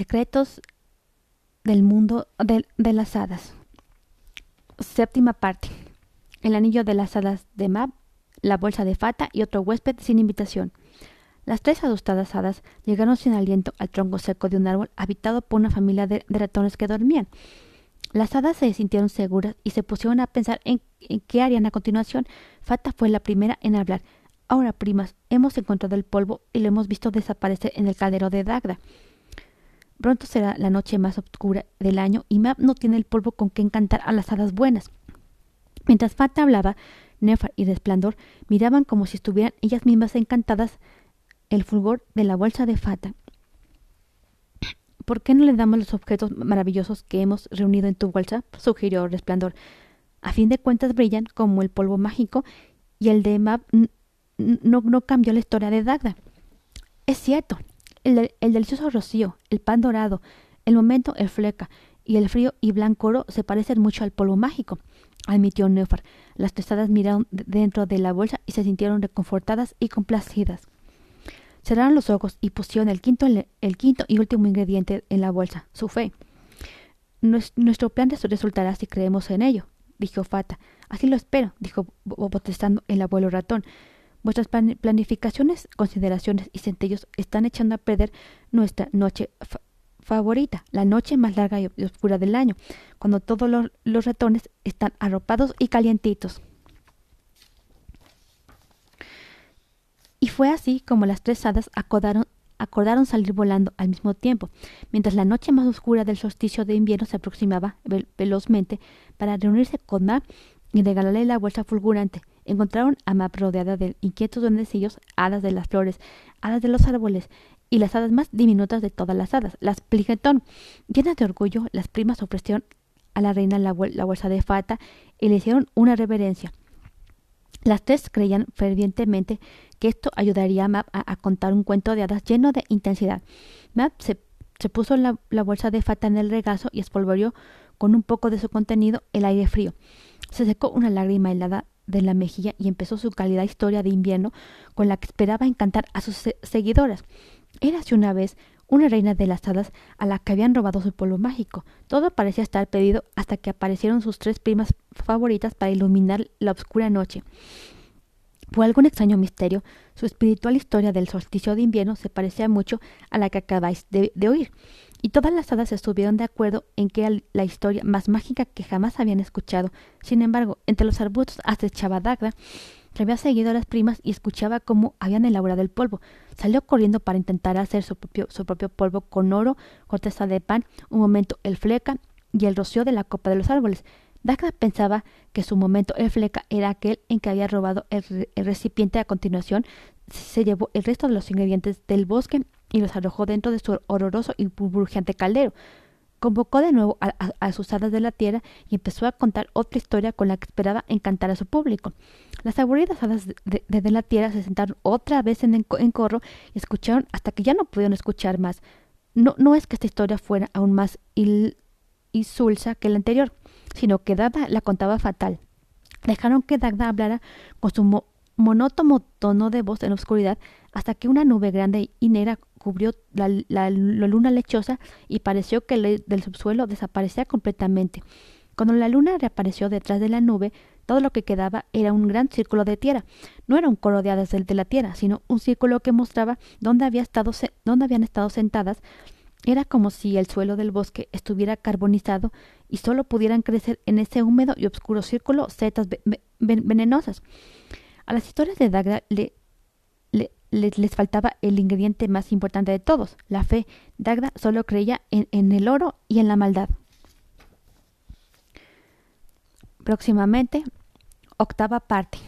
Secretos del mundo de, las hadas. Séptima parte. El anillo de las hadas de Mab, la bolsa de Fata y otro huésped sin invitación. Las tres asustadas hadas llegaron sin aliento al tronco seco de un árbol habitado por una familia de, de ratones que dormían. Las hadas se sintieron seguras y se pusieron a pensar en, en, qué harían a continuación. Fata fue la primera en hablar. Ahora, primas, hemos encontrado el polvo y lo hemos visto desaparecer en el caldero de Dagda. Pronto será la noche más oscura del año y Mab no tiene el polvo con que encantar a las hadas buenas. Mientras Fata hablaba, Nefar y Resplandor miraban como si estuvieran ellas mismas encantadas el fulgor de la bolsa de Fata. ¿Por qué no le damos los objetos maravillosos que hemos reunido en tu bolsa? sugirió Resplandor. A fin de cuentas brillan como el polvo mágico y el de Mab no, no cambió la historia de Dagda. Es cierto, el, el, delicioso rocío, el pan dorado, el momento, el fleca y el frío y blanco oro se parecen mucho al polvo mágico, admitió Neufar. Las tostadas miraron dentro de la bolsa y se sintieron reconfortadas y complacidas. Cerraron los ojos y pusieron el quinto, el quinto y último ingrediente en la bolsa, su fe. Nuestro plan resultará si creemos en ello, dijo Fata. Así lo espero, dijo protestando el abuelo ratón. Vuestras planificaciones, consideraciones y centellos están echando a perder nuestra noche fa favorita, la noche más larga y oscura del año, cuando todos los, ratones están arropados y calientitos. Y fue así como las tres hadas acordaron, acordaron salir volando al mismo tiempo, mientras la noche más oscura del solsticio de invierno se aproximaba velozmente para reunirse con Mab y regalarle la bolsa fulgurante. Encontraron a Mab rodeada de inquietos duendecillos, hadas de las flores, hadas de los árboles y las hadas más diminutas de todas las hadas, las pligetón. Llenas de orgullo, las primas ofrecieron a la reina la, bolsa de fata y le hicieron una reverencia. Las tres creían fervientemente que esto ayudaría a Mab a, contar un cuento de hadas lleno de intensidad. Mab se, se puso la, la, bolsa de fata en el regazo y espolvoreó con un poco de su contenido el aire frío. Se secó una lágrima helada de la mejilla y empezó su cálida historia de invierno con la que esperaba encantar a sus se seguidoras. Érase una vez una reina de las hadas a la que habían robado su polvo mágico. Todo parecía estar perdido hasta que aparecieron sus tres primas favoritas para iluminar la oscura noche. Por algún extraño misterio, su espiritual historia del solsticio de invierno se parecía mucho a la que acabáis de, de oír, y todas las hadas estuvieron de acuerdo en que era la historia más mágica que jamás habían escuchado. Sin embargo, entre los arbustos acechaba Dagda, que había seguido a las primas y escuchaba cómo habían elaborado el polvo. Salió corriendo para intentar hacer su propio, su propio polvo con oro, corteza de pan, un momento el fleca y el rocío de la copa de los árboles. Dagda pensaba que su momento el fleca era aquel en que había robado el, el recipiente. A continuación, se llevó el resto de los ingredientes del bosque y los arrojó dentro de su horroroso y burbujeante caldero. Convocó de nuevo a, sus hadas de la tierra y empezó a contar otra historia con la que esperaba encantar a su público. Las aburridas hadas de, la tierra se sentaron otra vez en, en, corro y escucharon hasta que ya no pudieron escuchar más. No, no es que esta historia fuera aún más insulsa que la anterior, sino que Dagda la contaba fatal. Dejaron que Dagda hablara con su monótono tono de voz en la oscuridad hasta que una nube grande y negra cubrió la, la, luna lechosa y pareció que el, del subsuelo desaparecía completamente. Cuando la luna reapareció detrás de la nube, todo lo que quedaba era un gran círculo de tierra. No era un coro de hadas de la tierra, sino un círculo que mostraba dónde, había estado, dónde habían estado sentadas era como si el suelo del bosque estuviera carbonizado y solo pudieran crecer en ese húmedo y oscuro círculo setas venenosas. A las historias de Dagda le, le, le, les faltaba el ingrediente más importante de todos, la fe. Dagda solo creía en el oro y en la maldad. Próximamente, octava parte.